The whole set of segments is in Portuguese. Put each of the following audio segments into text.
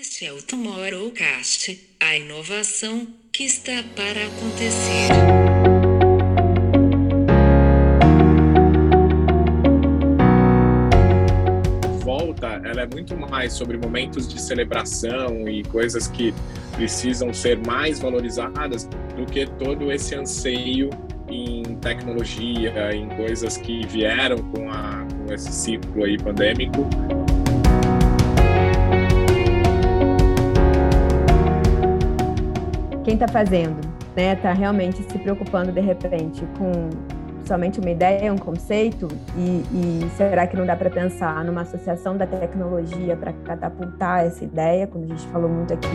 Este é o Tomorrowcast, a inovação que está para acontecer. Volta, ela é muito mais sobre momentos de celebração e coisas que precisam ser mais valorizadas do que todo esse anseio em tecnologia, em coisas que vieram com, a, com esse ciclo aí pandêmico. Quem está fazendo, né, está realmente se preocupando de repente com somente uma ideia, um conceito, e, e será que não dá para pensar numa associação da tecnologia para catapultar essa ideia, como a gente falou muito aqui?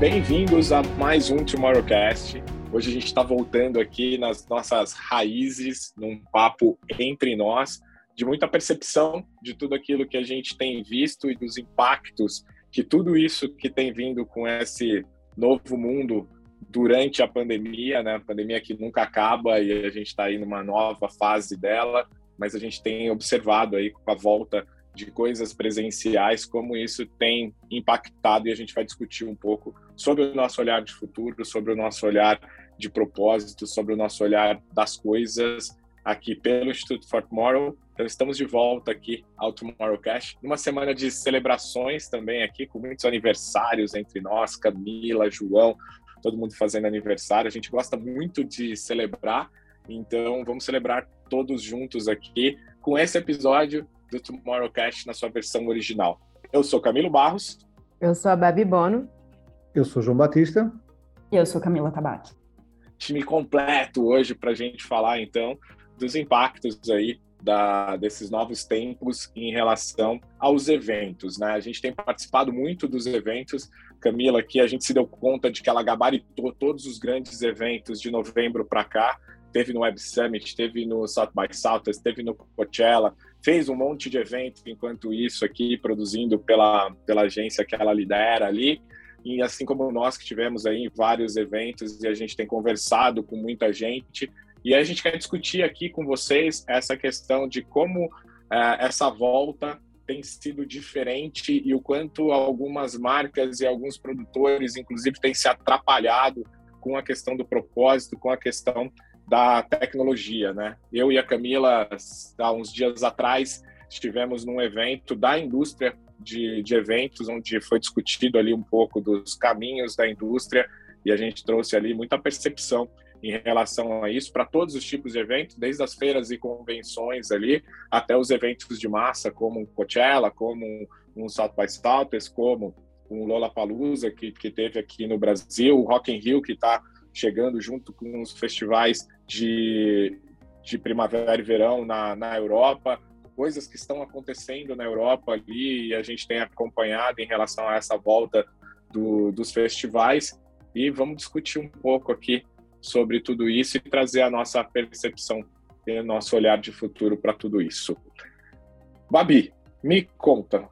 Bem-vindos a mais um Tomorrowcast. Hoje a gente está voltando aqui nas nossas raízes, num papo entre nós, de muita percepção de tudo aquilo que a gente tem visto e dos impactos que tudo isso que tem vindo com esse novo mundo durante a pandemia, né? A pandemia que nunca acaba e a gente está aí numa nova fase dela, mas a gente tem observado aí com a volta de coisas presenciais como isso tem impactado e a gente vai discutir um pouco sobre o nosso olhar de futuro, sobre o nosso olhar de propósito, sobre o nosso olhar das coisas aqui pelo Instituto for Tomorrow. Então, estamos de volta aqui ao Tomorrowcast, numa semana de celebrações também aqui, com muitos aniversários entre nós, Camila, João, todo mundo fazendo aniversário. A gente gosta muito de celebrar, então vamos celebrar todos juntos aqui com esse episódio do Tomorrowcast na sua versão original. Eu sou Camilo Barros. Eu sou a Babi Bono. Eu sou João Batista. E eu sou Camila Tabac. Time completo hoje para a gente falar, então, dos impactos aí da, desses novos tempos em relação aos eventos, né? A gente tem participado muito dos eventos. Camila, aqui a gente se deu conta de que ela gabaritou todos os grandes eventos de novembro para cá. Teve no Web Summit, teve no South by Southwest, teve no Coachella, fez um monte de evento enquanto isso aqui, produzindo pela, pela agência que ela lidera ali. E assim como nós que tivemos aí vários eventos e a gente tem conversado com muita gente, e a gente quer discutir aqui com vocês essa questão de como uh, essa volta tem sido diferente e o quanto algumas marcas e alguns produtores, inclusive, têm se atrapalhado com a questão do propósito, com a questão da tecnologia, né? Eu e a Camila, há uns dias atrás, estivemos num evento da indústria de, de eventos, onde foi discutido ali um pouco dos caminhos da indústria e a gente trouxe ali muita percepção em relação a isso para todos os tipos de eventos, desde as feiras e convenções ali até os eventos de massa, como o Coachella, como um South by Southwest, como um Lollapalooza que, que teve aqui no Brasil, o Rock in Rio que está chegando junto com os festivais de, de primavera e verão na, na Europa, coisas que estão acontecendo na Europa ali e a gente tem acompanhado em relação a essa volta do, dos festivais. E vamos discutir um pouco aqui sobre tudo isso e trazer a nossa percepção e o nosso olhar de futuro para tudo isso. Babi, me conta,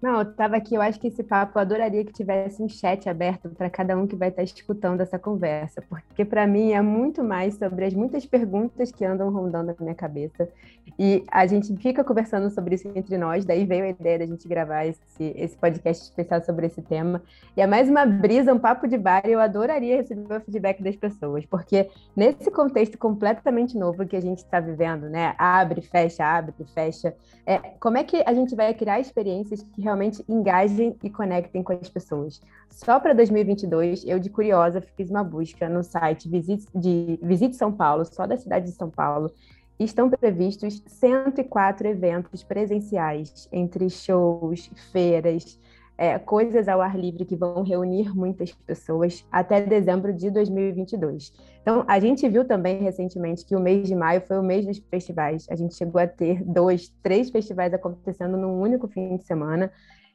não, eu estava aqui, eu acho que esse papo, eu adoraria que tivesse um chat aberto para cada um que vai estar escutando essa conversa, porque para mim é muito mais sobre as muitas perguntas que andam rondando na minha cabeça. E a gente fica conversando sobre isso entre nós, daí veio a ideia da gente gravar esse, esse podcast especial sobre esse tema. E é mais uma brisa, um papo de bar, e eu adoraria receber o feedback das pessoas, porque nesse contexto completamente novo que a gente está vivendo, né? Abre, fecha, abre, fecha. É, como é que a gente vai criar experiências que realmente engajem e conectem com as pessoas. Só para 2022, eu de curiosa fiz uma busca no site Visite, de Visite São Paulo, só da cidade de São Paulo, estão previstos 104 eventos presenciais, entre shows, feiras, é, coisas ao ar livre que vão reunir muitas pessoas até dezembro de 2022. Então, a gente viu também recentemente que o mês de maio foi o mês dos festivais. A gente chegou a ter dois, três festivais acontecendo num único fim de semana.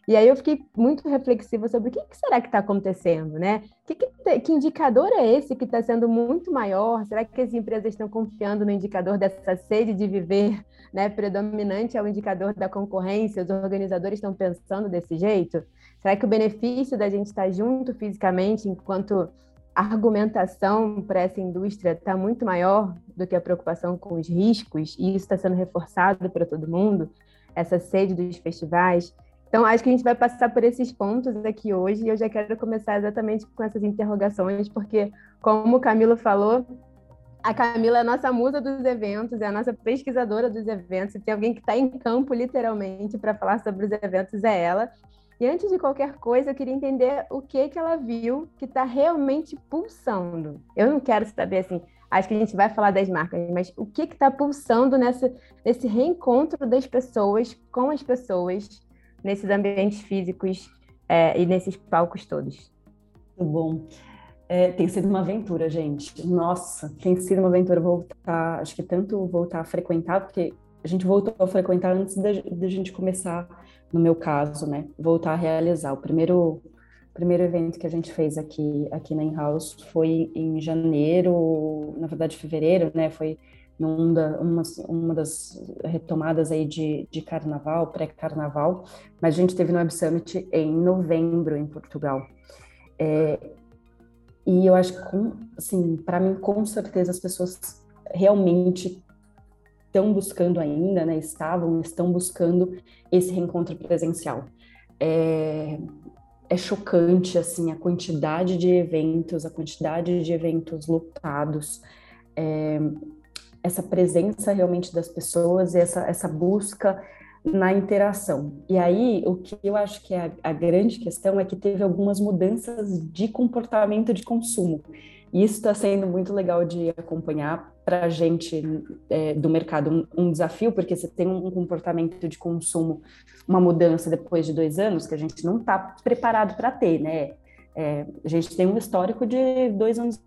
E aí eu fiquei muito reflexiva sobre o que, que será que está acontecendo, né? Que, que, que, indicador é esse que está sendo muito maior? Será que as empresas estão confiando no indicador dessa sede de viver, né, predominante ao indicador da concorrência? Os organizadores estão pensando desse jeito? Será que o benefício da gente estar junto fisicamente, enquanto argumentação para essa indústria está muito maior do que a preocupação com os riscos, e isso está sendo reforçado para todo mundo, essa sede dos festivais. Então, acho que a gente vai passar por esses pontos aqui hoje, e eu já quero começar exatamente com essas interrogações, porque, como o Camilo falou, a Camila é a nossa musa dos eventos, é a nossa pesquisadora dos eventos. Se tem alguém que está em campo, literalmente, para falar sobre os eventos, é ela. E antes de qualquer coisa, eu queria entender o que, que ela viu que está realmente pulsando. Eu não quero saber assim, acho que a gente vai falar das marcas, mas o que está pulsando nessa, nesse reencontro das pessoas com as pessoas, nesses ambientes físicos é, e nesses palcos todos? Muito bom. É, tem sido uma aventura, gente. Nossa, tem sido uma aventura voltar, acho que tanto voltar a frequentar, porque a gente voltou a frequentar antes da, gente começar, no meu caso, né? Voltar a realizar. O primeiro, primeiro evento que a gente fez aqui, aqui na In-House foi em janeiro, na verdade, fevereiro, né? Foi num da, uma, uma das retomadas aí de, de carnaval, pré-carnaval, mas a gente teve no Web Summit em novembro, em Portugal. É, e eu acho que, assim, para mim, com certeza, as pessoas realmente estão buscando ainda, né, estavam, estão buscando esse reencontro presencial. É, é chocante, assim, a quantidade de eventos, a quantidade de eventos lotados, é, essa presença realmente das pessoas e essa, essa busca na interação. E aí, o que eu acho que é a, a grande questão é que teve algumas mudanças de comportamento de consumo. E isso está sendo muito legal de acompanhar para a gente é, do mercado. Um, um, desafio, porque você tem um comportamento de consumo, uma mudança depois de dois anos que a gente não está preparado para ter, né? É, a gente tem um histórico de dois anos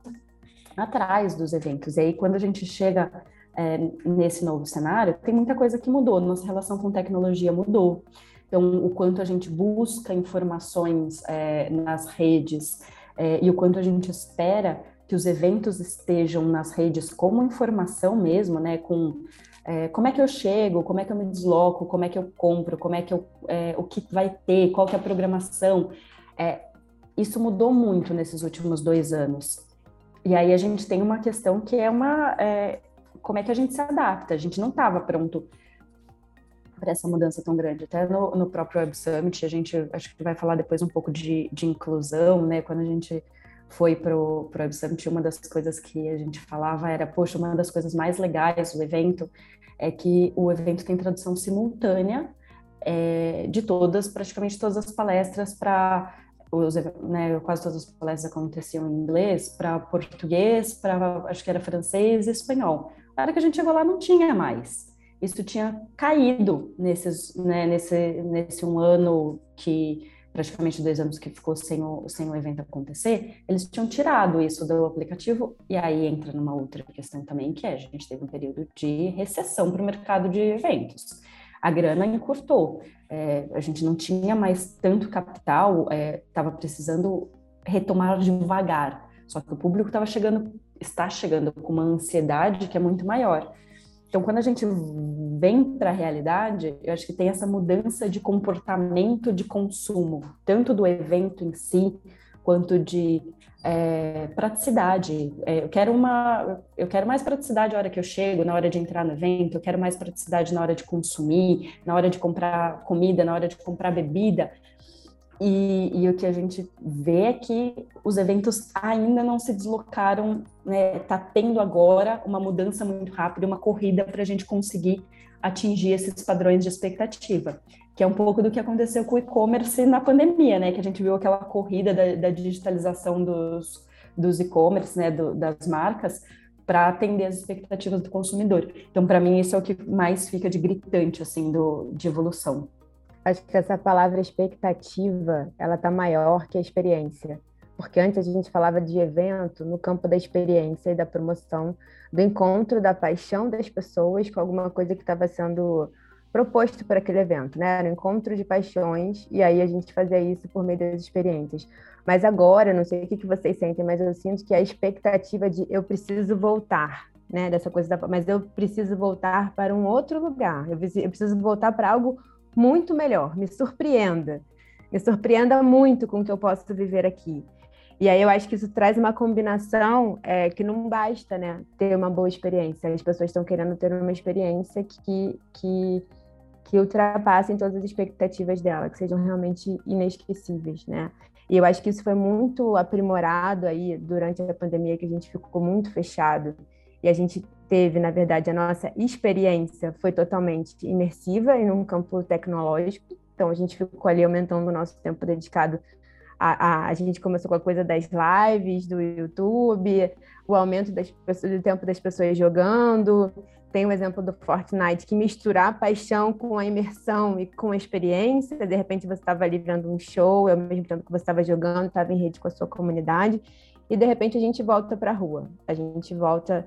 atrás dos eventos. E aí, quando a gente chega é, nesse novo cenário, tem muita coisa que mudou. Nossa relação com tecnologia mudou. Então, o quanto a gente busca informações é, nas redes é, e o quanto a gente espera que os eventos estejam nas redes como informação mesmo, né? Com é, como é que eu chego, como é que eu me desloco, como é que eu compro, como é que eu, é, o que vai ter, qual que é a programação. É, isso mudou muito nesses últimos dois anos. E aí a gente tem uma questão que é uma é, como é que a gente se adapta? A gente não estava pronto para essa mudança tão grande. Até no, no, próprio Web Summit, a gente acho que vai falar depois um pouco de, de inclusão, né? Quando a gente foi para o Web Summit, uma das coisas que a gente falava era, poxa, uma das coisas mais legais do evento é que o evento tem tradução simultânea é, de todas, praticamente todas as palestras para né, quase todas as palestras aconteciam em inglês, para português, para acho que era francês e espanhol. Na hora que a gente chegou lá, não tinha mais. Isso tinha caído nesses, né, nesse, nesse um ano que praticamente dois anos que ficou sem o, sem o evento acontecer, eles tinham tirado isso do aplicativo, e aí entra numa outra questão também, que é, a gente teve um período de recessão para o mercado de eventos. A grana encurtou, é, a gente não tinha mais tanto capital, estava é, precisando retomar devagar, só que o público estava chegando, está chegando com uma ansiedade que é muito maior. Então, quando a gente vem para a realidade, eu acho que tem essa mudança de comportamento de consumo, tanto do evento em si, quanto de é, praticidade. É, eu quero uma, eu quero mais praticidade na hora que eu chego, na hora de entrar no evento. Eu quero mais praticidade na hora de consumir, na hora de comprar comida, na hora de comprar bebida. E, e, o que a gente vê é que os eventos ainda não se deslocaram, né? Tá tendo agora uma mudança muito rápida, uma corrida para a gente conseguir atingir esses padrões de expectativa, que é um pouco do que aconteceu com o e-commerce na pandemia, né? Que a gente viu aquela corrida da, da digitalização dos, dos e-commerce, né? Do, das marcas, para atender as expectativas do consumidor. Então, para mim, isso é o que mais fica de gritante, assim, do, de evolução. Acho que essa palavra expectativa, ela tá maior que a experiência. Porque antes a gente falava de evento no campo da experiência e da promoção, do encontro da paixão das pessoas com alguma coisa que estava sendo proposto por aquele evento, né? Era um encontro de paixões, e aí a gente fazia isso por meio das experiências. Mas agora, não sei o que vocês sentem, mas eu sinto que a expectativa de eu preciso voltar, né? Dessa coisa da, mas eu preciso voltar para um outro lugar, eu preciso voltar para algo muito melhor, me surpreenda. Me surpreenda muito com o que eu posso viver aqui. E aí eu acho que isso traz uma combinação é, que não basta, né? Ter uma boa experiência. As pessoas estão querendo ter uma experiência que, que, que ultrapassem todas as expectativas dela, que sejam realmente inesquecíveis, né? E eu acho que isso foi muito aprimorado aí durante a pandemia, que a gente ficou muito fechado. E a gente teve, na verdade, a nossa experiência foi totalmente imersiva em um campo tecnológico. Então, a gente ficou ali aumentando o nosso tempo dedicado a, a, a, gente começou com a coisa das lives do YouTube, o aumento pessoas, do tempo das pessoas jogando. Tem o exemplo do Fortnite, que misturar a paixão com a imersão e com a experiência. De repente você estava ali vendo um show, ao mesmo tempo que você estava jogando, estava em rede com a sua comunidade. E de repente a gente volta para a rua, a gente volta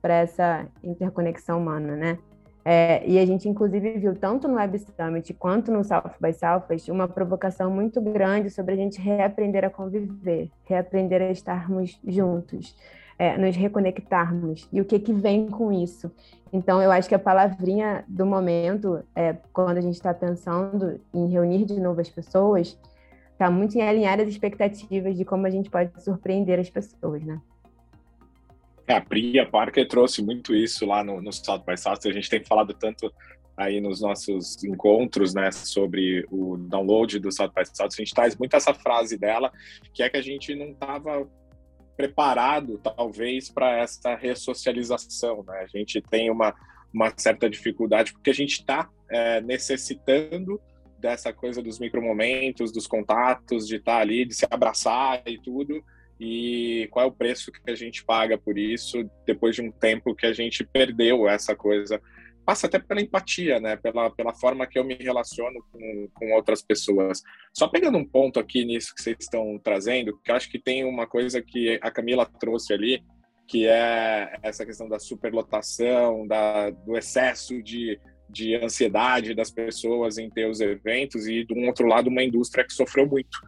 para essa interconexão humana, né? É, e a gente, inclusive, viu tanto no Web Summit quanto no South by Southwest uma provocação muito grande sobre a gente reaprender a conviver, reaprender a estarmos juntos, é, nos reconectarmos. E o que, que vem com isso? Então, eu acho que a palavrinha do momento, é, quando a gente está pensando em reunir de novo as pessoas, está muito em alinhar as expectativas de como a gente pode surpreender as pessoas, né? É, a Priya Parker trouxe muito isso lá no, no South by South. A gente tem falado tanto aí nos nossos encontros, né, sobre o download do South by South. A gente traz muito essa frase dela, que é que a gente não estava preparado, talvez, para essa ressocialização. Né? A gente tem uma, uma certa dificuldade, porque a gente está é, necessitando dessa coisa dos micromomentos, dos contatos, de estar tá ali, de se abraçar e tudo, e qual é o preço que a gente paga por isso depois de um tempo que a gente perdeu essa coisa. Passa até pela empatia, né? Pela, pela forma que eu me relaciono com, com outras pessoas. Só pegando um ponto aqui nisso que vocês estão trazendo, que eu acho que tem uma coisa que a Camila trouxe ali, que é essa questão da superlotação, da, do excesso de, de ansiedade das pessoas em ter os eventos, e, do outro lado, uma indústria que sofreu muito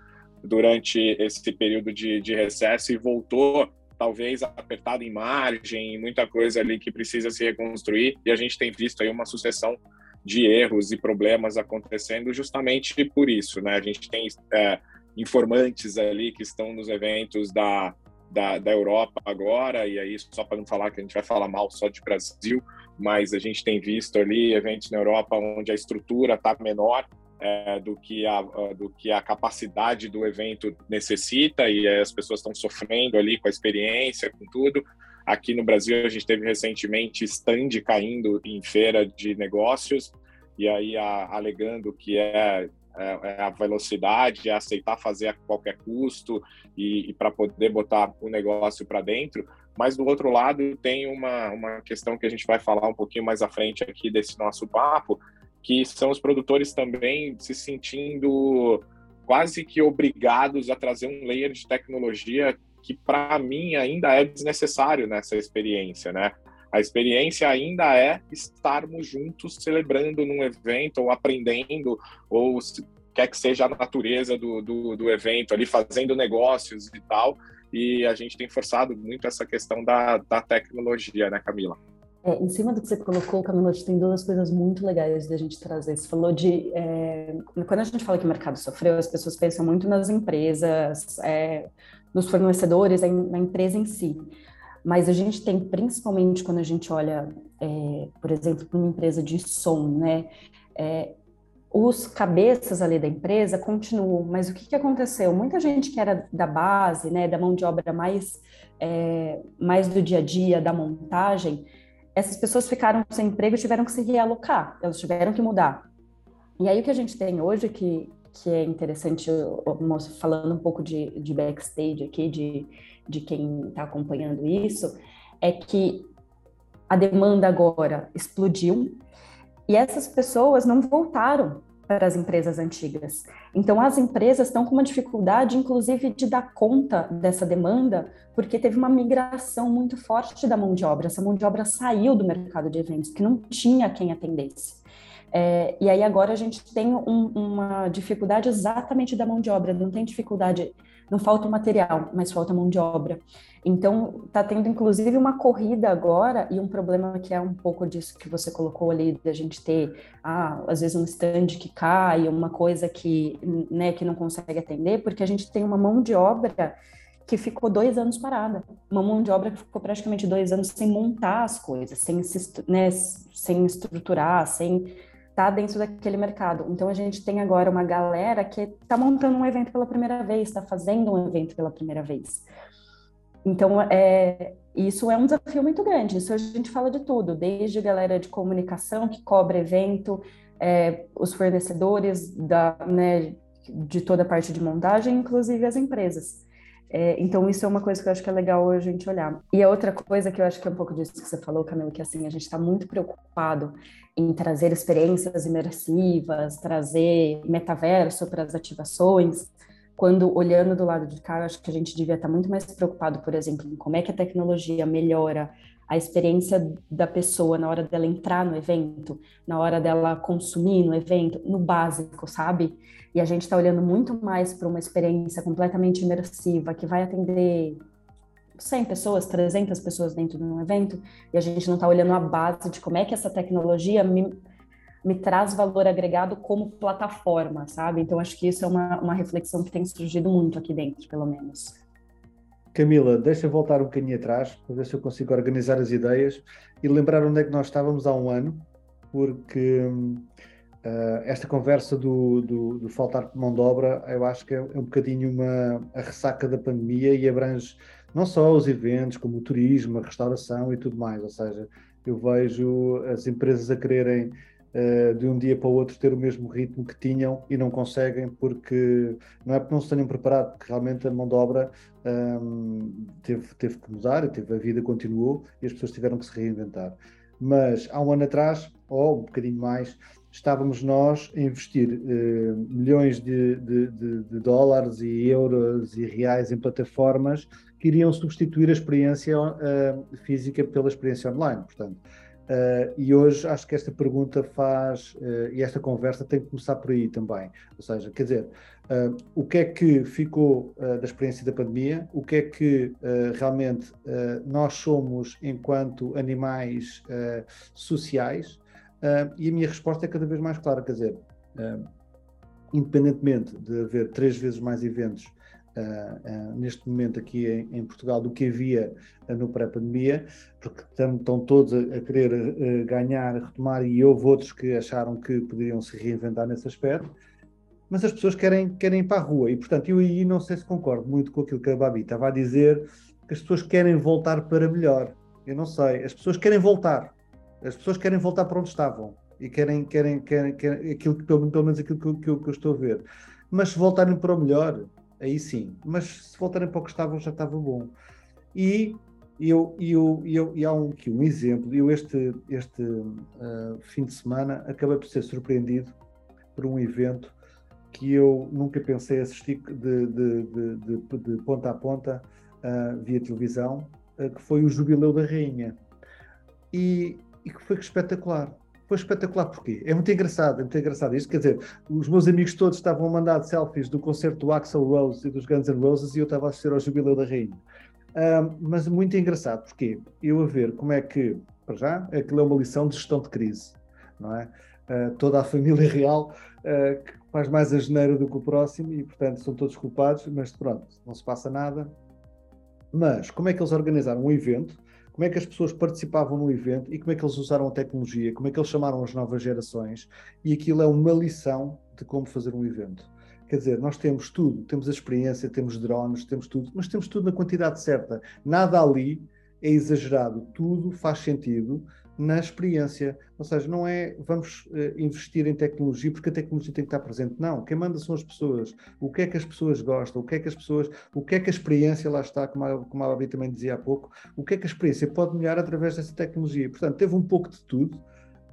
durante esse período de, de recesso e voltou talvez apertado em margem, muita coisa ali que precisa se reconstruir, e a gente tem visto aí uma sucessão de erros e problemas acontecendo justamente por isso, né? A gente tem é, informantes ali que estão nos eventos da, da, da Europa agora, e aí só para não falar que a gente vai falar mal só de Brasil, mas a gente tem visto ali eventos na Europa onde a estrutura está menor, é, do, que a, do que a capacidade do evento necessita e as pessoas estão sofrendo ali com a experiência, com tudo. Aqui no Brasil, a gente teve recentemente stand caindo em feira de negócios, e aí a, alegando que é, é, é, a velocidade, é aceitar fazer a qualquer custo e, e para poder botar o negócio para dentro. Mas do outro lado, tem uma, uma questão que a gente vai falar um pouquinho mais à frente aqui desse nosso papo, que são os produtores também se sentindo quase que obrigados a trazer um layer de tecnologia que para mim ainda é desnecessário nessa experiência, né? A experiência ainda é estarmos juntos celebrando num evento ou aprendendo ou quer que seja a natureza do, do, do evento ali fazendo negócios e tal e a gente tem forçado muito essa questão da, da tecnologia, né, Camila? É, em cima do que você colocou, Camila, tem duas coisas muito legais da gente trazer. Você falou de. É, quando a gente fala que o mercado sofreu, as pessoas pensam muito nas empresas, é, nos fornecedores, na empresa em si. Mas a gente tem, principalmente quando a gente olha, é, por exemplo, para uma empresa de som, né? É, os cabeças ali da empresa continuam, mas o que, que aconteceu? Muita gente que era da base, né, da mão de obra mais, é, mais do dia a dia, da montagem, essas pessoas ficaram sem emprego e tiveram que se realocar, elas tiveram que mudar. E aí o que a gente tem hoje, que, que é interessante, falando um pouco de, de backstage aqui, de, de quem está acompanhando isso, é que a demanda agora explodiu e essas pessoas não voltaram para as empresas antigas. Então, as empresas estão com uma dificuldade, inclusive, de dar conta dessa demanda, porque teve uma migração muito forte da mão de obra. Essa mão de obra saiu do mercado de eventos, que não tinha quem atendesse. É, e aí agora a gente tem um, uma dificuldade exatamente da mão de obra, não tem dificuldade, não falta o material, mas falta mão de obra. Então, está tendo inclusive uma corrida agora e um problema que é um pouco disso que você colocou ali, da gente ter, ah, às vezes um stand que cai, uma coisa que, né, que não consegue atender, porque a gente tem uma mão de obra que ficou dois anos parada. Uma mão de obra que ficou praticamente dois anos sem montar as coisas, sem, né, sem estruturar, sem estar tá dentro daquele mercado. Então a gente tem agora uma galera que está montando um evento pela primeira vez, está fazendo um evento pela primeira vez. Então, é, isso é um desafio muito grande. Isso a gente fala de tudo, desde galera de comunicação que cobra evento, é, os fornecedores da, né, de toda a parte de montagem, inclusive as empresas. É, então, isso é uma coisa que eu acho que é legal a gente olhar. E a outra coisa que eu acho que é um pouco disso que você falou, Camila, que assim, a gente está muito preocupado em trazer experiências imersivas, trazer metaverso para as ativações, quando olhando do lado de cá, eu acho que a gente devia estar muito mais preocupado, por exemplo, em como é que a tecnologia melhora a experiência da pessoa na hora dela entrar no evento, na hora dela consumir no evento, no básico, sabe? E a gente está olhando muito mais para uma experiência completamente imersiva, que vai atender 100 pessoas, 300 pessoas dentro de um evento, e a gente não está olhando a base de como é que essa tecnologia me, me traz valor agregado como plataforma, sabe? Então, acho que isso é uma, uma reflexão que tem surgido muito aqui dentro, pelo menos. Camila, deixa eu voltar um bocadinho atrás para ver se eu consigo organizar as ideias e lembrar onde é que nós estávamos há um ano, porque uh, esta conversa do, do, do, faltar mão de obra, eu acho que é, é um bocadinho uma, a ressaca da pandemia e abrange não só os eventos, como o turismo, a restauração e tudo mais. Ou seja, eu vejo as empresas a quererem uh, de um dia para o outro ter o mesmo ritmo que tinham e não conseguem porque não é porque não se tenham preparado, porque realmente a mão de obra um, ehm, teve, teve que mudar, teve, a vida continuou e as pessoas tiveram que se reinventar. Mas há um ano atrás, ou um bocadinho mais, estávamos nós a investir uh, milhões de, de, de, de, dólares e euros e reais em plataformas que iriam substituir a experiência uh, física pela experiência online. Portanto, Uh, e hoje acho que esta pergunta faz, e esta conversa tem que começar por aí também. Ou seja, quer dizer, o que é que ficou da experiência da pandemia, o que é que realmente nós somos enquanto animais sociais, e a minha resposta é cada vez mais clara, quer dizer, independentemente de haver três vezes mais eventos uh, uh, neste momento aqui em, em, Portugal do que havia uh, no pré-pandemia, porque estão todos a, a querer ganhar, retomar, e houve outros que acharam que poderiam se reinventar nesse aspecto, mas as pessoas querem, querem ir para a rua, e portanto eu aí não sei se concordo muito com aquilo que a Babi estava a dizer, que as pessoas querem voltar para melhor. Eu não sei, as pessoas querem voltar, as pessoas querem voltar para onde estavam e querem, querem, querem, querem aquilo que, pelo, pelo menos aquilo que, que, que eu estou a ver. Mas se voltarem para o melhor, aí sim. Mas se voltarem para o que estavam, já estava bom. E eu, eu, eu, e há um, aqui um exemplo. Eu, este, este uh, fim de semana, acabei por ser surpreendido por um evento que eu nunca pensei assistir de, de, de, de ponta a ponta uh, via televisão, uh, que foi o Jubileu da Rainha. E, e que foi espetacular foi espetacular. Porquê? É muito engraçado, é muito engraçado isto. Quer dizer, os meus amigos todos estavam a mandar selfies do concerto do Axel Rose e dos Guns N' Roses e eu estava a assistir ao Jubileu da Rainha. Um, mas muito engraçado, porque eu a ver como é que, para já, aquilo é uma lição de gestão de crise, não é? Uh, toda a família real uh, que faz mais a janeiro do que o próximo e, portanto, são todos culpados, mas pronto, não se passa nada. Mas como é que eles organizaram um evento como é que as pessoas participavam no evento e como é que eles usaram a tecnologia, como é que eles chamaram as novas gerações, e aquilo é uma lição de como fazer um evento. Quer dizer, nós temos tudo, temos a experiência, temos drones, temos tudo, mas temos tudo na quantidade certa. Nada ali é exagerado, tudo faz sentido na experiência. Ou seja, não é vamos uh, investir em tecnologia porque a tecnologia tem que estar presente. Não, quem manda são as pessoas. O que é que as pessoas gostam? O que é que as pessoas, o que é que a experiência lá está, como a, como a Babi também dizia há pouco, o que é que a experiência pode melhorar através dessa tecnologia. Portanto, teve um pouco de tudo.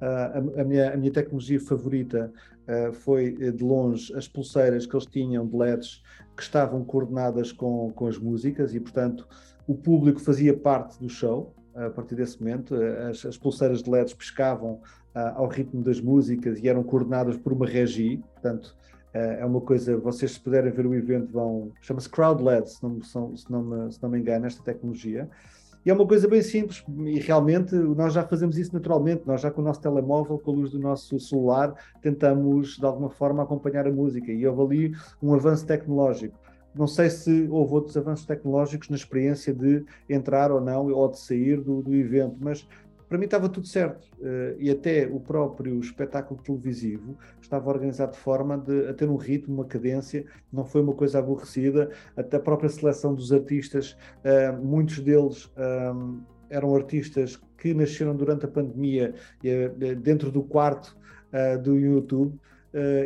Uh, a, a, minha, a minha tecnologia favorita uh, foi de longe as pulseiras que eles tinham de LEDs que estavam coordenadas com, com as músicas e, portanto, o público fazia parte do show a partir desse momento. As, as pulseiras de LEDs pescavam uh, ao ritmo das músicas e eram coordenadas por uma regi, portanto, uh, é uma coisa, vocês se puderem ver o evento vão, chama-se Crowd LED, se não, se, não me, se não me engano, esta tecnologia. E é uma coisa bem simples e realmente nós já fazemos isso naturalmente. Nós já com o nosso telemóvel, com a luz do nosso celular, tentamos de alguma forma acompanhar a música e houve ali um avanço tecnológico. Não sei se houve outros avanços tecnológicos na experiência de entrar ou não, ou de sair do, do evento, mas para mim estava tudo certo. Uh, e até o próprio espetáculo televisivo estava organizado de forma de, a ter um ritmo, uma cadência, não foi uma coisa aborrecida. Até a própria seleção dos artistas, uh, muitos deles um, eram artistas que nasceram durante a pandemia dentro do quarto do YouTube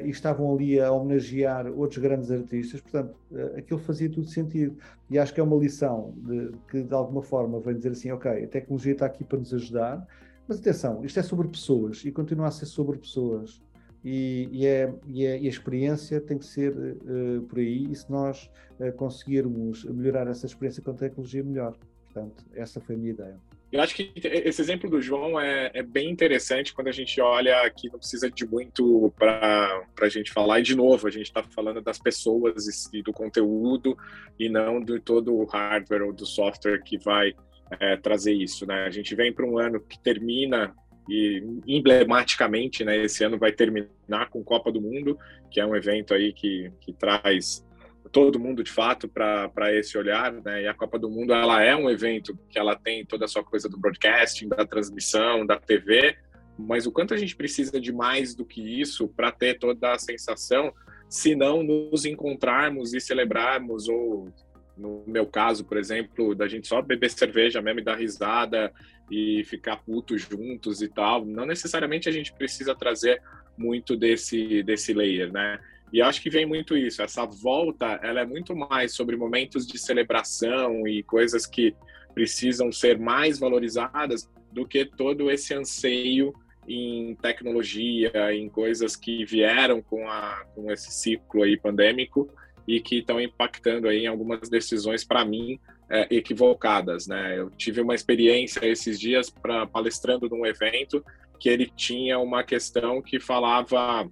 e estavam ali a homenagear outros grandes artistas, portanto, uh, aquilo fazia tudo sentido. E acho que é uma lição de, que, de alguma forma, vem dizer assim: ok, a tecnologia está aqui para nos ajudar, mas atenção, isto é sobre pessoas e continua a ser sobre pessoas. E, e, é, e, é, e a experiência tem que ser uh, por aí, e se nós conseguirmos melhorar essa experiência com a tecnologia, melhor. Portanto, essa foi a minha ideia. Eu acho que esse exemplo do João é, é bem interessante quando a gente olha que não precisa de muito para a gente falar. E, de novo, a gente está falando das pessoas e do conteúdo e não de todo o hardware ou do software que vai é, trazer isso. Né? A gente vem para um ano que termina e emblematicamente, né, esse ano vai terminar com Copa do Mundo, que é um evento aí que, que traz todo mundo de fato para esse olhar, né? E a Copa do Mundo ela é um evento que ela tem toda a sua coisa do broadcasting, da transmissão, da TV, mas o quanto a gente precisa de mais do que isso para ter toda a sensação, se não nos encontrarmos e celebrarmos ou no meu caso, por exemplo, da gente só beber cerveja mesmo e dar risada e ficar puto juntos e tal, não necessariamente a gente precisa trazer muito desse desse layer, né? E acho que vem muito isso. Essa volta, ela é muito mais sobre momentos de celebração e coisas que precisam ser mais valorizadas do que todo esse anseio em tecnologia, em coisas que vieram com, a, com esse ciclo aí pandêmico e que estão impactando aí em algumas decisões para mim é, equivocadas, né? Eu tive uma experiência esses dias para palestrando num evento que ele tinha uma questão que falava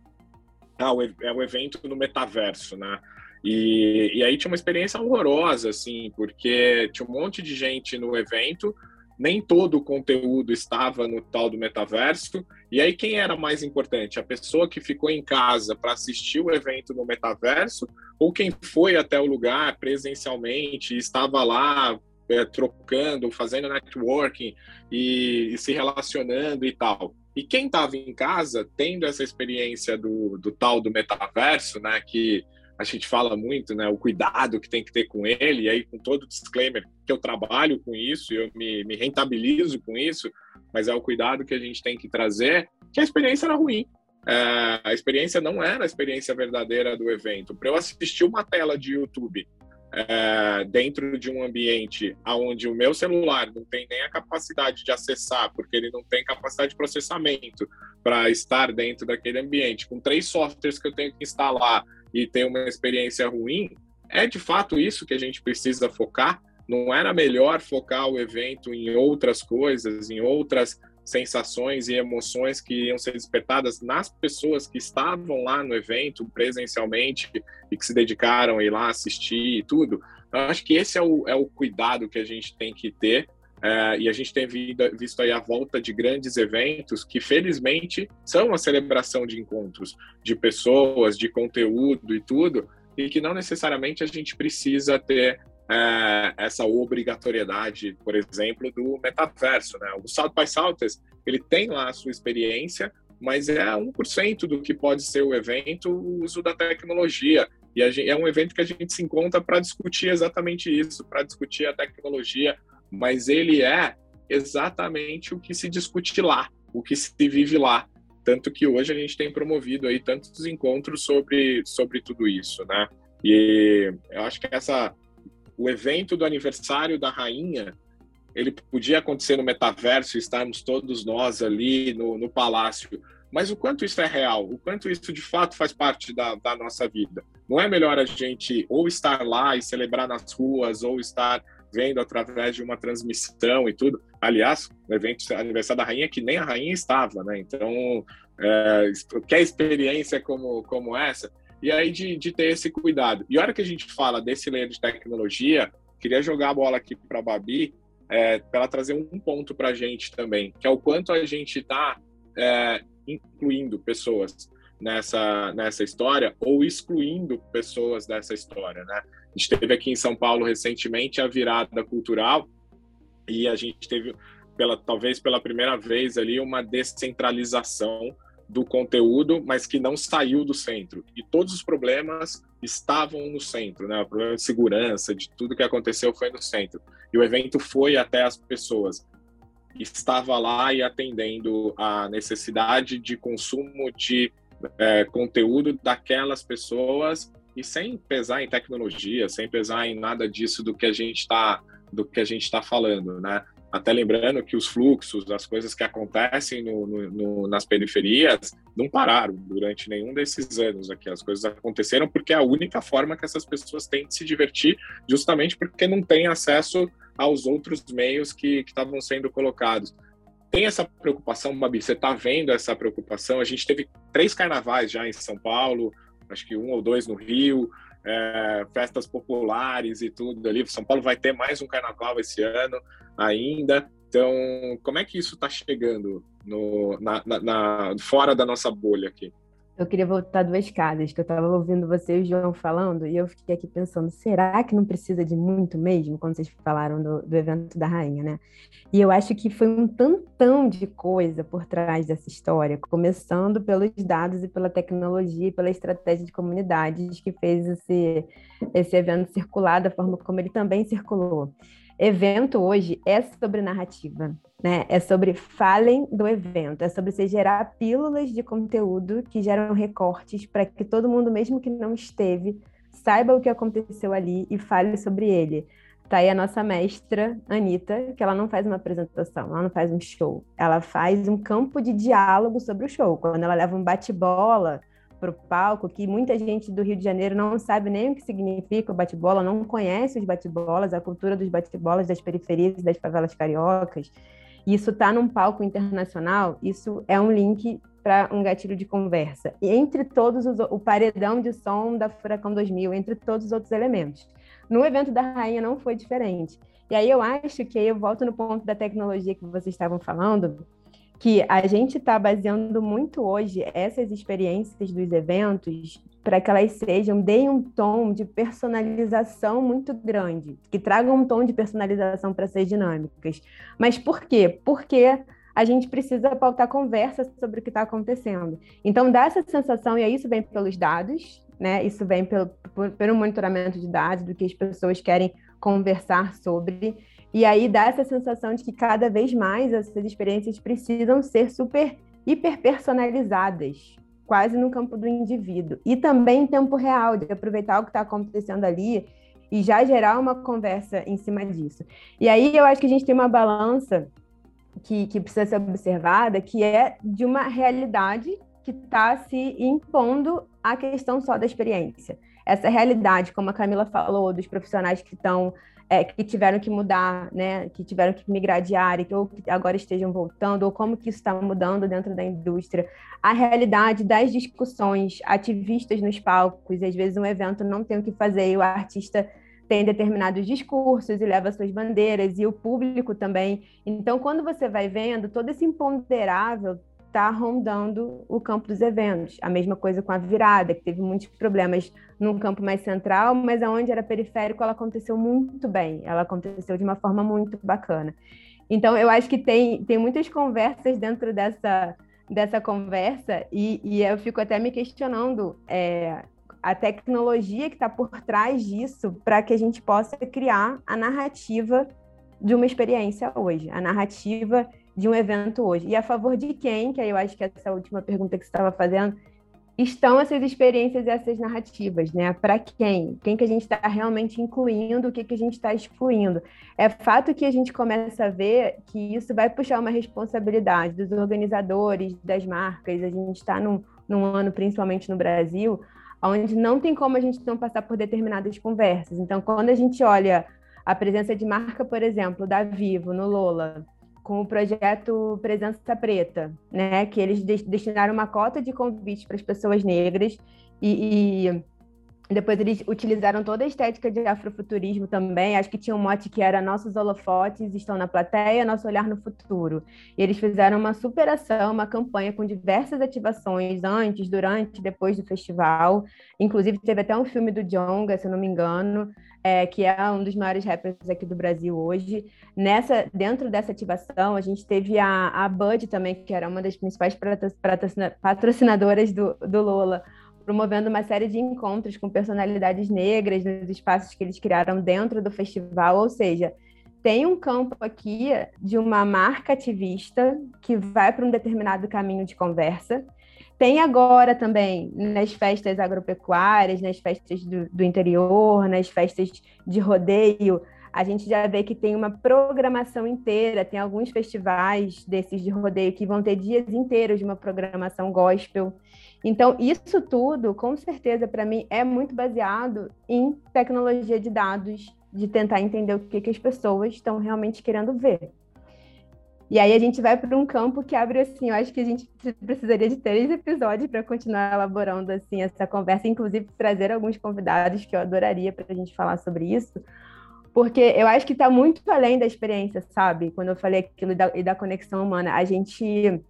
é o evento no metaverso, né? E, e aí tinha uma experiência horrorosa, assim, porque tinha um monte de gente no evento, nem todo o conteúdo estava no tal do metaverso. E aí, quem era mais importante? A pessoa que ficou em casa para assistir o evento no metaverso, ou quem foi até o lugar presencialmente, estava lá é, trocando, fazendo networking e, e se relacionando e tal. E quem estava em casa, tendo essa experiência do, do tal do metaverso, né, que a gente fala muito, né, o cuidado que tem que ter com ele, e aí com todo o disclaimer que eu trabalho com isso, eu me, me rentabilizo com isso, mas é o cuidado que a gente tem que trazer, que a experiência era ruim. É, a experiência não era a experiência verdadeira do evento. Para eu assistir uma tela de YouTube é, dentro de um ambiente onde o meu celular não tem nem a capacidade de acessar, porque ele não tem capacidade de processamento para estar dentro daquele ambiente, com três softwares que eu tenho que instalar e ter uma experiência ruim, é de fato isso que a gente precisa focar. Não era melhor focar o evento em outras coisas, em outras sensações e emoções que iam ser despertadas nas pessoas que estavam lá no evento presencialmente e que se dedicaram a ir lá assistir e tudo. Eu acho que esse é o, é o cuidado que a gente tem que ter é, e a gente tem visto aí a volta de grandes eventos que, felizmente, são uma celebração de encontros, de pessoas, de conteúdo e tudo, e que não necessariamente a gente precisa ter é, essa obrigatoriedade, por exemplo, do metaverso. Né? O South by ele tem lá a sua experiência, mas é 1% do que pode ser o evento o uso da tecnologia. E gente, é um evento que a gente se encontra para discutir exatamente isso, para discutir a tecnologia, mas ele é exatamente o que se discute lá, o que se vive lá. Tanto que hoje a gente tem promovido aí tantos encontros sobre, sobre tudo isso, né? E eu acho que essa o evento do aniversário da rainha, ele podia acontecer no metaverso, estarmos todos nós ali no, no palácio. Mas o quanto isso é real, o quanto isso de fato faz parte da, da nossa vida. Não é melhor a gente ou estar lá e celebrar nas ruas, ou estar vendo através de uma transmissão e tudo. Aliás, o evento aniversário da rainha que nem a rainha estava, né? Então, é, quer experiência como, como essa? E aí de, de ter esse cuidado. E a hora que a gente fala desse layer de tecnologia, queria jogar a bola aqui para a Babi, é, para ela trazer um ponto para a gente também, que é o quanto a gente está é, incluindo pessoas. nessa, nessa história ou excluindo pessoas dessa história, né? A gente teve aqui em São Paulo recentemente a virada cultural e a gente teve, pela, talvez pela primeira vez ali, uma descentralização do conteúdo, mas que não saiu do centro. E todos os problemas estavam no centro, né? O problema de segurança, de tudo que aconteceu foi no centro. E o evento foi até as pessoas. Estava lá e atendendo a necessidade de consumo de é, conteúdo daquelas pessoas e sem pesar em tecnologia, sem pesar em nada disso do que a gente está do que a gente está falando, né? Até lembrando que os fluxos, as coisas que acontecem no, no, no, nas periferias, não pararam durante nenhum desses anos aqui. As coisas aconteceram porque é a única forma que essas pessoas têm de se divertir, justamente porque não têm acesso aos outros meios que estavam sendo colocados. Tem essa preocupação, Babi? Você está vendo essa preocupação? A gente teve três carnavais já em São Paulo, acho que um ou dois no Rio, é, festas populares e tudo ali. São Paulo vai ter mais um carnaval esse ano ainda. Então, como é que isso está chegando no, na, na, na, fora da nossa bolha aqui? Eu queria voltar duas casas, que eu estava ouvindo você e o João falando, e eu fiquei aqui pensando, será que não precisa de muito mesmo, quando vocês falaram do, do evento da rainha, né? E eu acho que foi um tantão de coisa por trás dessa história, começando pelos dados e pela tecnologia e pela estratégia de comunidades que fez esse, esse evento circular da forma como ele também circulou. Evento hoje é sobre narrativa, né? É sobre falem do evento, é sobre você gerar pílulas de conteúdo que geram recortes para que todo mundo, mesmo que não esteve, saiba o que aconteceu ali e fale sobre ele. Tá aí a nossa mestra, Anitta, que ela não faz uma apresentação, ela não faz um show, ela faz um campo de diálogo sobre o show. Quando ela leva um bate-bola para o palco, que muita gente do Rio de Janeiro não sabe nem o que significa o bate-bola, não conhece os bate-bolas, a cultura dos bate-bolas das periferias e das favelas cariocas. Isso está num palco internacional, isso é um link para um gatilho de conversa. E entre todos os, o paredão de som da Furacão 2000, entre todos os outros elementos. No evento da Rainha não foi diferente. E aí eu acho que eu volto no ponto da tecnologia que vocês estavam falando, que a gente está baseando muito hoje essas experiências dos eventos para que elas sejam, deem um tom de personalização muito grande, que tragam um tom de personalização para ser dinâmicas. Mas por quê? Porque a gente precisa pautar conversa sobre o que está acontecendo. Então, dá essa sensação, e isso vem pelos dados, né? Isso vem pelo, pelo monitoramento de dados, do que as pessoas querem conversar sobre. E aí dá essa sensação de que cada vez mais essas experiências precisam ser super hiper personalizadas, quase no campo do indivíduo. E também em tempo real, de aproveitar o que está acontecendo ali e já gerar uma conversa em cima disso. E aí eu acho que a gente tem uma balança que, que precisa ser observada, que é de uma realidade que está se impondo à questão só da experiência. Essa realidade, como a Camila falou, dos profissionais que estão é, que tiveram que mudar, né, que tiveram que migrar de área, que ou que agora estejam voltando, ou como que isso está mudando dentro da indústria, a realidade das discussões ativistas nos palcos, e às vezes um evento não tem o que fazer, e o artista tem determinados discursos e leva suas bandeiras, e o público também. Então, quando você vai vendo, todo esse imponderável está rondando o campo dos eventos. A mesma coisa com a virada, que teve muitos problemas num campo mais central, mas aonde era periférico ela aconteceu muito bem, ela aconteceu de uma forma muito bacana. Então, eu acho que tem, tem muitas conversas dentro dessa, dessa conversa, e, e eu fico até me questionando é, a tecnologia que está por trás disso para que a gente possa criar a narrativa de uma experiência hoje, a narrativa de um evento hoje. E a favor de quem, que aí eu acho que essa última pergunta que você estava fazendo, estão essas experiências e essas narrativas, né? Para quem? Quem que a gente está realmente incluindo, o que, que a gente está excluindo? É fato que a gente começa a ver que isso vai puxar uma responsabilidade dos organizadores, das marcas. A gente está num, num ano, principalmente no Brasil, onde não tem como a gente não passar por determinadas conversas. Então, quando a gente olha a presença de marca, por exemplo, da Vivo no Lola, com o projeto Presença Preta, né, que eles destinaram uma cota de convites para as pessoas negras e, e depois eles utilizaram toda a estética de afrofuturismo também. Acho que tinha um mote que era nossos holofotes estão na plateia, nosso olhar no futuro. E eles fizeram uma superação, uma campanha com diversas ativações antes, durante, depois do festival. Inclusive teve até um filme do Jonga, se eu não me engano, é, que é um dos maiores rappers aqui do Brasil hoje. Nessa, dentro dessa ativação, a gente teve a, a Bud também, que era uma das principais patrocinadoras do, do Lola promovendo uma série de encontros com personalidades negras nos espaços que eles criaram dentro do festival, ou seja, tem um campo aqui de uma marca ativista que vai para um determinado caminho de conversa. Tem agora também nas festas agropecuárias, nas festas do, do interior, nas festas de rodeio, a gente já vê que tem uma programação inteira, tem alguns festivais desses de rodeio que vão ter dias inteiros de uma programação gospel. Então, isso tudo, com certeza, para mim, é muito baseado em tecnologia de dados, de tentar entender o que, que as pessoas estão realmente querendo ver. E aí a gente vai para um campo que abre assim, eu acho que a gente precisaria de três episódios para continuar elaborando assim essa conversa, inclusive trazer alguns convidados que eu adoraria para a gente falar sobre isso, porque eu acho que está muito além da experiência, sabe? Quando eu falei aquilo da, e da conexão humana, a gente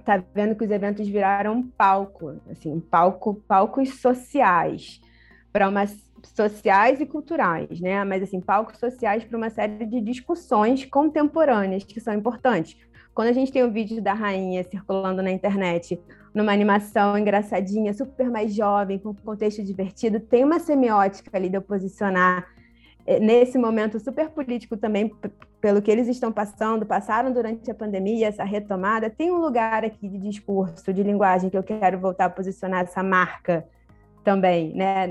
tá vendo que os eventos viraram um palco, assim, palco, palcos sociais para umas sociais e culturais, né? Mas assim, palcos sociais para uma série de discussões contemporâneas que são importantes. Quando a gente tem o vídeo da rainha circulando na internet, numa animação engraçadinha, super mais jovem, com contexto divertido, tem uma semiótica ali de eu posicionar nesse momento super político também, pelo que eles estão passando, passaram durante a pandemia, essa retomada, tem um lugar aqui de discurso, de linguagem que eu quero voltar a posicionar essa marca também, né?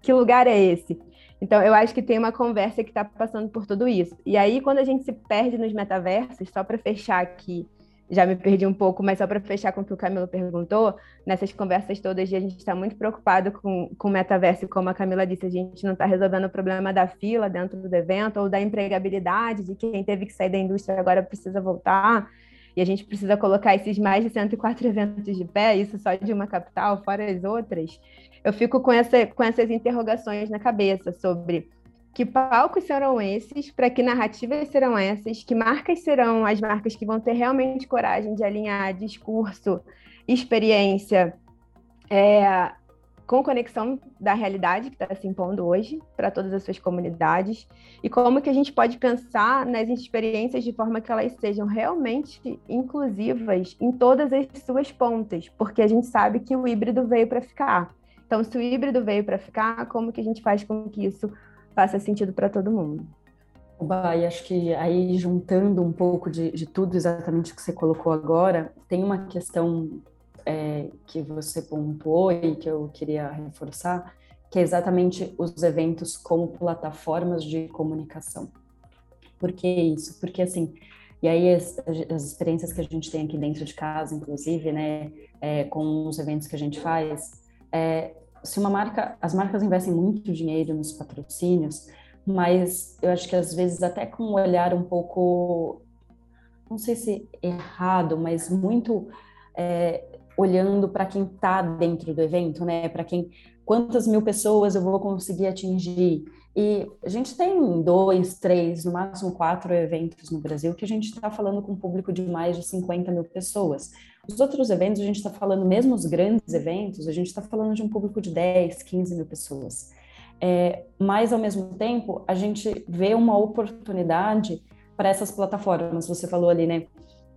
Que lugar é esse? Então, eu acho que tem uma conversa que está passando por tudo isso. E aí, quando a gente se perde nos metaversos, só para fechar aqui, já me perdi um pouco, mas só para fechar com o que o Camilo perguntou, nessas conversas todas a gente está muito preocupado com, com o metaverso, como a Camila disse, a gente não está resolvendo o problema da fila dentro do evento ou da empregabilidade de quem teve que sair da indústria agora precisa voltar. E a gente precisa colocar esses mais de 104 eventos de pé, isso só de uma capital, fora as outras. Eu fico com, essa, com essas interrogações na cabeça sobre que palcos serão esses, para que narrativas serão essas, que marcas serão as marcas que vão ter realmente coragem de alinhar discurso, experiência, é, com conexão da realidade que está se impondo hoje para todas as suas comunidades? E como que a gente pode pensar nas experiências de forma que elas sejam realmente inclusivas em todas as suas pontas, porque a gente sabe que o híbrido veio para ficar. Então, se o híbrido veio para ficar, como que a gente faz com que isso faça sentido para todo mundo. E acho que aí juntando um pouco de, de tudo exatamente que você colocou agora, tem uma questão é, que você pontuou e que eu queria reforçar, que é exatamente os eventos como plataformas de comunicação. Por que isso? Porque assim, e aí as, as experiências que a gente tem aqui dentro de casa, inclusive, né, é, com os eventos que a gente faz, é, se uma marca, as marcas investem muito dinheiro nos patrocínios, mas eu acho que às vezes até com um olhar um pouco, não sei se errado, mas muito é, olhando para quem está dentro do evento, né? Para quem, quantas mil pessoas eu vou conseguir atingir? E a gente tem dois, três, no máximo quatro eventos no Brasil que a gente está falando com um público de mais de 50 mil pessoas. Os outros eventos, a gente está falando, mesmo os grandes eventos, a gente está falando de um público de 10, 15 mil pessoas. É, mas, ao mesmo tempo, a gente vê uma oportunidade para essas plataformas. Você falou ali, né?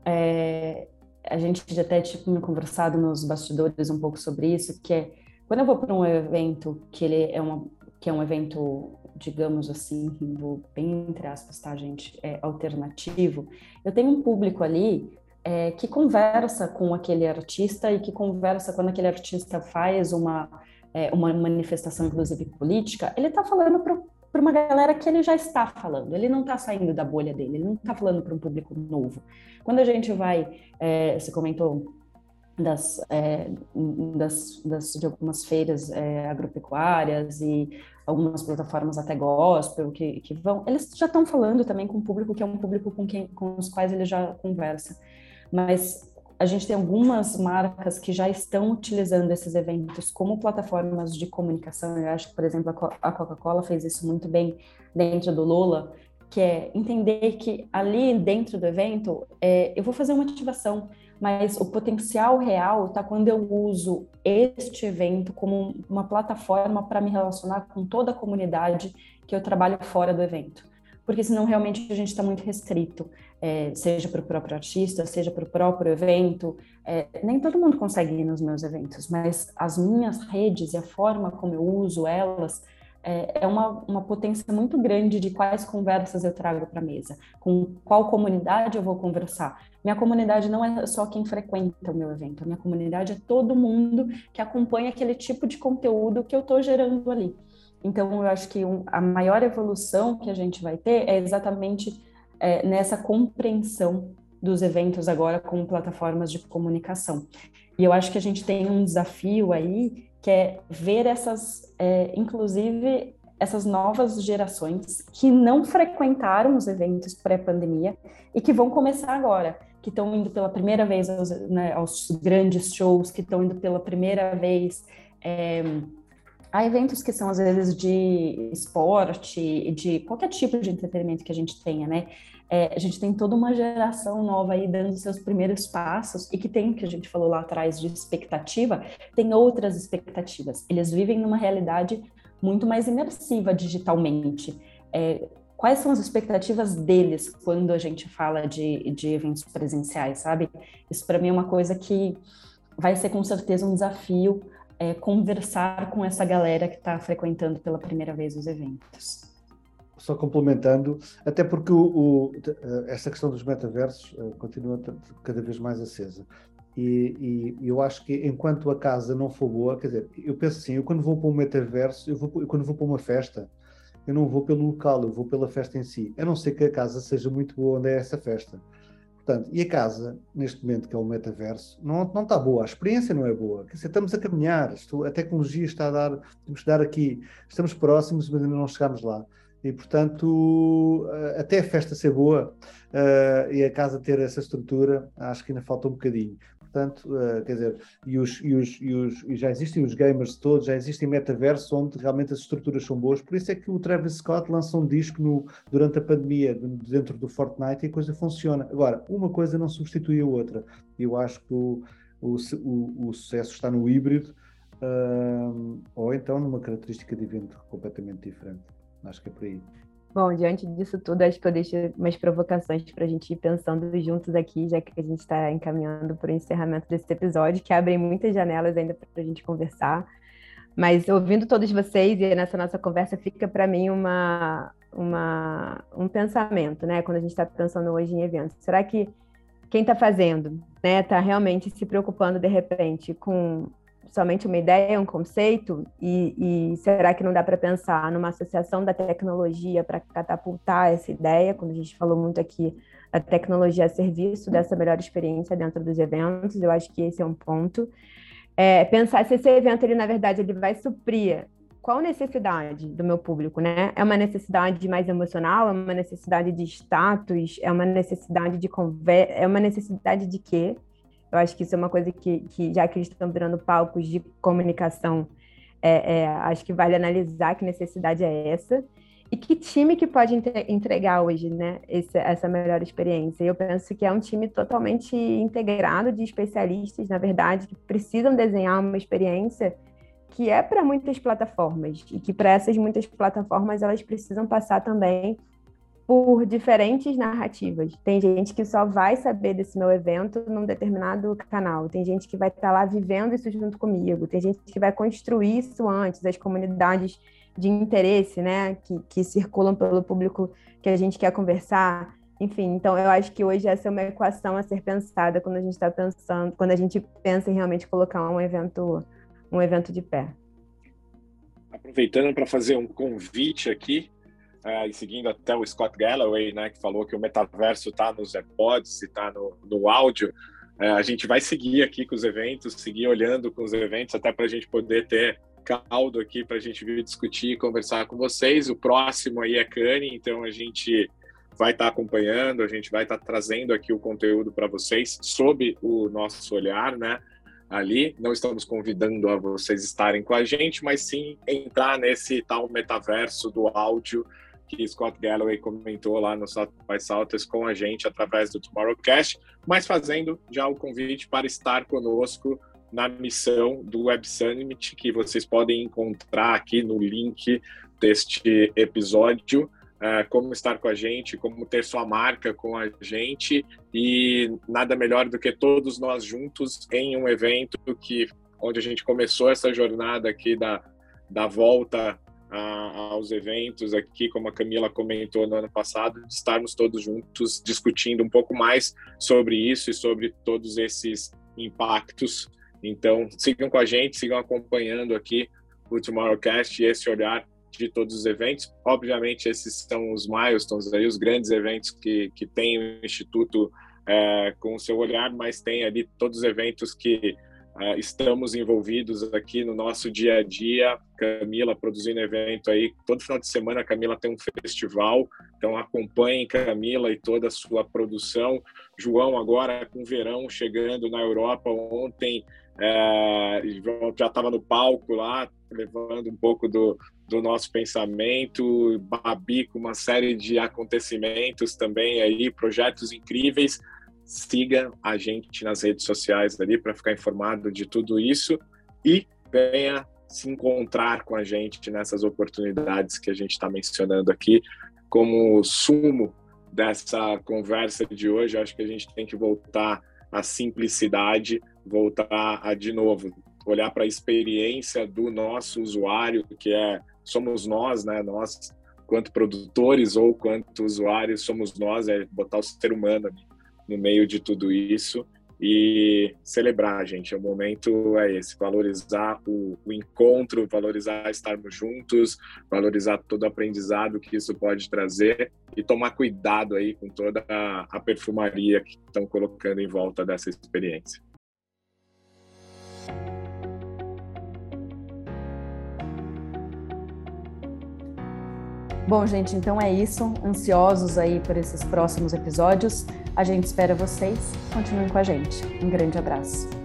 É, a gente já até tinha conversado nos bastidores um pouco sobre isso, que é quando eu vou para um evento que ele é uma que é um evento digamos assim, bem entre aspas, tá, gente, é alternativo, eu tenho um público ali é, que conversa com aquele artista e que conversa quando aquele artista faz uma, é, uma manifestação, inclusive política, ele está falando para uma galera que ele já está falando, ele não está saindo da bolha dele, ele não está falando para um público novo. Quando a gente vai, é, você comentou das, é, das, das, de algumas feiras é, agropecuárias e algumas plataformas até gospel que, que vão, eles já estão falando também com o público que é um público com quem com os quais ele já conversa. Mas a gente tem algumas marcas que já estão utilizando esses eventos como plataformas de comunicação. Eu acho que, por exemplo, a Coca-Cola fez isso muito bem dentro do Lola, que é entender que ali dentro do evento é, eu vou fazer uma ativação, mas o potencial real está quando eu uso este evento como uma plataforma para me relacionar com toda a comunidade que eu trabalho fora do evento porque senão realmente a gente está muito restrito, é, seja para o próprio artista, seja para o próprio evento. É, nem todo mundo consegue ir nos meus eventos, mas as minhas redes e a forma como eu uso elas é, é uma, uma potência muito grande de quais conversas eu trago para a mesa, com qual comunidade eu vou conversar. Minha comunidade não é só quem frequenta o meu evento, a minha comunidade é todo mundo que acompanha aquele tipo de conteúdo que eu estou gerando ali. Então, eu acho que um, a maior evolução que a gente vai ter é exatamente é, nessa compreensão dos eventos agora como plataformas de comunicação. E eu acho que a gente tem um desafio aí, que é ver essas, é, inclusive, essas novas gerações que não frequentaram os eventos pré-pandemia e que vão começar agora, que estão indo pela primeira vez aos, né, aos grandes shows, que estão indo pela primeira vez. É, há eventos que são às vezes de esporte, de qualquer tipo de entretenimento que a gente tenha, né? É, a gente tem toda uma geração nova aí dando seus primeiros passos e que tem, que a gente falou lá atrás, de expectativa, tem outras expectativas. Eles vivem numa realidade muito mais imersiva digitalmente. É, quais são as expectativas deles quando a gente fala de, de eventos presenciais, sabe? Isso para mim é uma coisa que vai ser com certeza um desafio é, conversar com essa galera que está frequentando pela primeira vez os eventos. Só complementando, até porque o, o, essa questão dos metaversos uh, continua cada vez mais acesa. E, e, eu acho que enquanto a casa não for boa, quer dizer, eu penso assim, eu quando vou para um metaverso, eu, vou, quando vou para uma festa, eu não vou pelo local, eu vou pela festa em si. A não ser que a casa seja muito boa onde é essa festa. Portanto, e a casa, neste momento, que é o metaverso, não, não está boa, a experiência não é boa. Quer dizer, estamos a caminhar, a tecnologia está a dar, temos que dar aqui, estamos próximos, mas ainda não chegamos lá. E, portanto, eh, até a festa ser boa uh, e a casa ter essa estrutura, acho que ainda falta um bocadinho. Portanto, uh, quer dizer, e, os, e, os, e, os, e já existem os gamers todos, já existem metaversos onde realmente as estruturas são boas, por isso é que o Travis Scott lança um disco no, durante a pandemia dentro do Fortnite e a coisa funciona. Agora, uma coisa não substitui a outra, eu acho que o, o, o, o sucesso está no híbrido uh, ou então numa característica de evento completamente diferente, acho que é por aí. Bom, diante disso tudo, acho que eu deixo umas provocações para a gente ir pensando juntos aqui, já que a gente está encaminhando para o encerramento desse episódio, que abrem muitas janelas ainda para a gente conversar. Mas ouvindo todos vocês e nessa nossa conversa, fica para mim uma, uma, um pensamento, né? Quando a gente está pensando hoje em eventos. Será que quem está fazendo, né, está realmente se preocupando de repente com somente uma ideia, um conceito? E, e será que não dá para pensar numa associação da tecnologia para catapultar essa ideia? Quando a gente falou muito aqui da tecnologia a serviço dessa melhor experiência dentro dos eventos, eu acho que esse é um ponto. É, pensar se esse evento, ele, na verdade, ele vai suprir qual necessidade do meu público, né? É uma necessidade mais emocional, é uma necessidade de status, é uma necessidade de conversa, é uma necessidade de quê? Eu acho que isso é uma coisa que, que já que eles estão virando palcos de comunicação, é, é, acho que vale analisar que necessidade é essa e que time que pode entregar hoje, né, esse, essa melhor experiência. Eu penso que é um time totalmente integrado de especialistas, na verdade, que precisam desenhar uma experiência que é para muitas plataformas e que para essas muitas plataformas elas precisam passar também por diferentes narrativas. Tem gente que só vai saber desse meu evento num determinado canal, tem gente que vai estar lá vivendo isso junto comigo, tem gente que vai construir isso antes, as comunidades de interesse, né, que, que circulam pelo público que a gente quer conversar. Enfim, então eu acho que hoje essa é uma equação a ser pensada quando a gente está pensando, quando a gente pensa em realmente colocar um evento, um evento de pé. Aproveitando para fazer um convite aqui, é, e seguindo até o Scott Galloway, né, que falou que o metaverso está nos AirPods, está no, no áudio, é, a gente vai seguir aqui com os eventos, seguir olhando com os eventos, até para a gente poder ter caldo aqui para a gente vir discutir e conversar com vocês. O próximo aí é Cane, então a gente vai estar acompanhando, a gente vai estar trazendo aqui o conteúdo para vocês sob o nosso olhar, né? Ali, não estamos convidando a vocês estarem com a gente, mas sim entrar nesse tal metaverso do áudio que Scott Galloway comentou lá no South by Southwest com a gente através do Tomorrowcast, mas fazendo já o convite para estar conosco na missão do Web Summit, que vocês podem encontrar aqui no link deste episódio. Uh, como estar com a gente, como ter sua marca com a gente e nada melhor do que todos nós juntos em um evento que onde a gente começou essa jornada aqui da, da volta aos eventos aqui, como a Camila comentou no ano passado, de estarmos todos juntos discutindo um pouco mais sobre isso e sobre todos esses impactos. Então, sigam com a gente, sigam acompanhando aqui o Tomorrowcast e esse olhar de todos os eventos. Obviamente, esses são os milestones, aí, os grandes eventos que, que tem o Instituto é, com o seu olhar, mas tem ali todos os eventos que Uh, estamos envolvidos aqui no nosso dia a dia. Camila produzindo evento aí. Todo final de semana a Camila tem um festival, então acompanhem Camila e toda a sua produção. João agora com verão chegando na Europa. Ontem é, já estava no palco lá, levando um pouco do, do nosso pensamento. Babi com uma série de acontecimentos também aí, projetos incríveis siga a gente nas redes sociais ali para ficar informado de tudo isso e venha se encontrar com a gente nessas oportunidades que a gente está mencionando aqui como sumo dessa conversa de hoje. Acho que a gente tem que voltar à simplicidade, voltar a de novo olhar para a experiência do nosso usuário, que é somos nós, né? Nós quanto produtores ou quanto usuários somos nós, é botar o ser humano ali no meio de tudo isso e celebrar, gente. O momento é esse: valorizar o, o, encontro, valorizar estarmos juntos, valorizar todo o aprendizado que isso pode trazer e tomar cuidado aí com toda a, a perfumaria que estão colocando em volta dessa experiência. Bom, gente, então é isso. Ansiosos aí por esses próximos episódios. A gente espera vocês. Continuem com a gente. Um grande abraço.